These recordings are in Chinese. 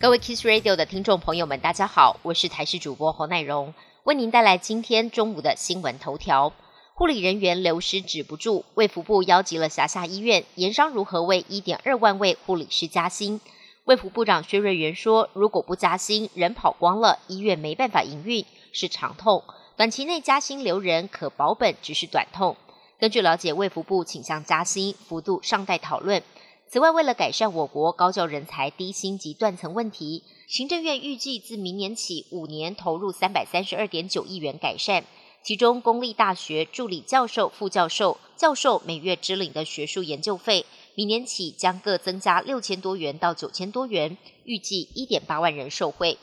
各位 Kiss Radio 的听众朋友们，大家好，我是台视主播侯乃荣，为您带来今天中午的新闻头条。护理人员流失止不住，卫福部邀集了辖下医院，研商如何为一点二万位护理师加薪。卫福部长薛瑞元说，如果不加薪，人跑光了，医院没办法营运，是长痛。短期内加薪留人可保本，只是短痛。根据了解，卫福部倾向加薪幅度尚待讨论。此外，为了改善我国高教人才低薪及断层问题，行政院预计自明年起五年投入三百三十二点九亿元改善。其中，公立大学助理教授、副教授、教授每月支领的学术研究费，明年起将各增加六千多元到九千多元，预计一点八万人受惠。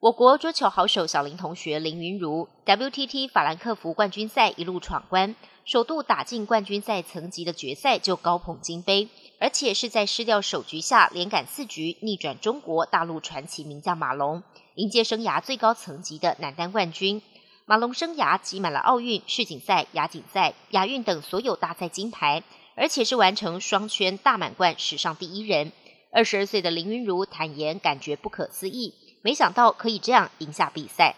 我国桌球好手小林同学林云如，WTT 法兰克福冠军赛一路闯关，首度打进冠军赛层级的决赛就高捧金杯。而且是在失掉首局下，连赶四局逆转中国大陆传奇名将马龙，迎接生涯最高层级的男单冠军。马龙生涯集满了奥运、世锦赛、亚锦赛、亚运等所有大赛金牌，而且是完成双圈大满贯史上第一人。二十二岁的林云如坦言，感觉不可思议，没想到可以这样赢下比赛。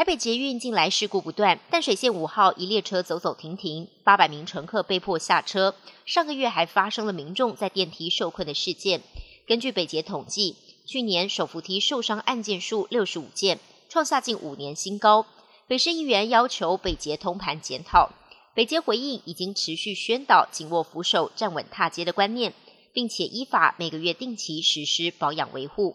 台北捷运近来事故不断，淡水线五号一列车走走停停，八百名乘客被迫下车。上个月还发生了民众在电梯受困的事件。根据北捷统计，去年手扶梯受伤案件数六十五件，创下近五年新高。北市议员要求北捷通盘检讨，北捷回应已经持续宣导紧握扶手、站稳踏阶的观念，并且依法每个月定期实施保养维护。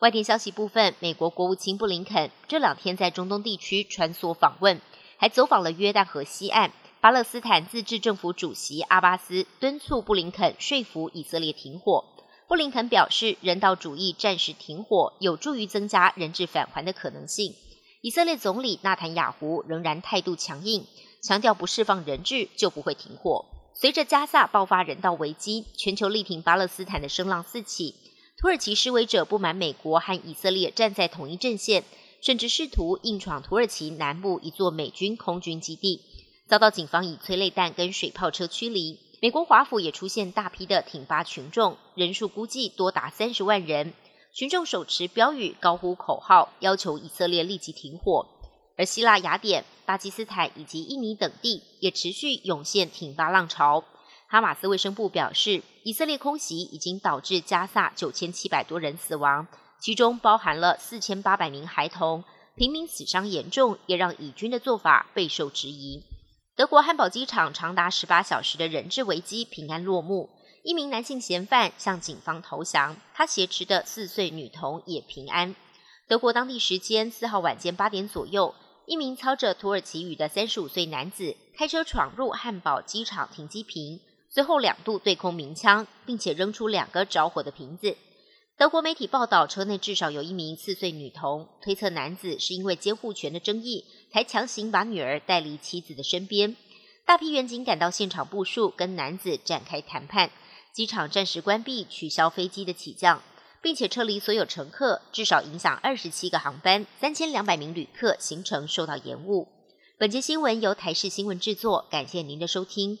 外电消息部分，美国国务卿布林肯这两天在中东地区穿梭访问，还走访了约旦河西岸。巴勒斯坦自治政府主席阿巴斯敦促布林肯说服以色列停火。布林肯表示，人道主义暂时停火有助于增加人质返还的可能性。以色列总理纳坦雅胡仍然态度强硬，强调不释放人质就不会停火。随着加萨爆发人道危机，全球力挺巴勒斯坦的声浪四起。土耳其示威者不满美国和以色列站在同一阵线，甚至试图硬闯土耳其南部一座美军空军基地，遭到警方以催泪弹跟水炮车驱离。美国华府也出现大批的挺巴群众，人数估计多达三十万人，群众手持标语，高呼口号，要求以色列立即停火。而希腊雅典、巴基斯坦以及印尼等地也持续涌现挺巴浪潮。哈马斯卫生部表示，以色列空袭已经导致加萨九千七百多人死亡，其中包含了四千八百名孩童，平民死伤严重，也让以军的做法备受质疑。德国汉堡机场长达十八小时的人质危机平安落幕，一名男性嫌犯向警方投降，他挟持的四岁女童也平安。德国当地时间四号晚间八点左右，一名操着土耳其语的三十五岁男子开车闯入汉堡机场停机坪。随后两度对空鸣枪，并且扔出两个着火的瓶子。德国媒体报道，车内至少有一名四岁女童，推测男子是因为监护权的争议，才强行把女儿带离妻子的身边。大批远警赶到现场部署，跟男子展开谈判。机场暂时关闭，取消飞机的起降，并且撤离所有乘客，至少影响二十七个航班，三千两百名旅客行程受到延误。本节新闻由台视新闻制作，感谢您的收听。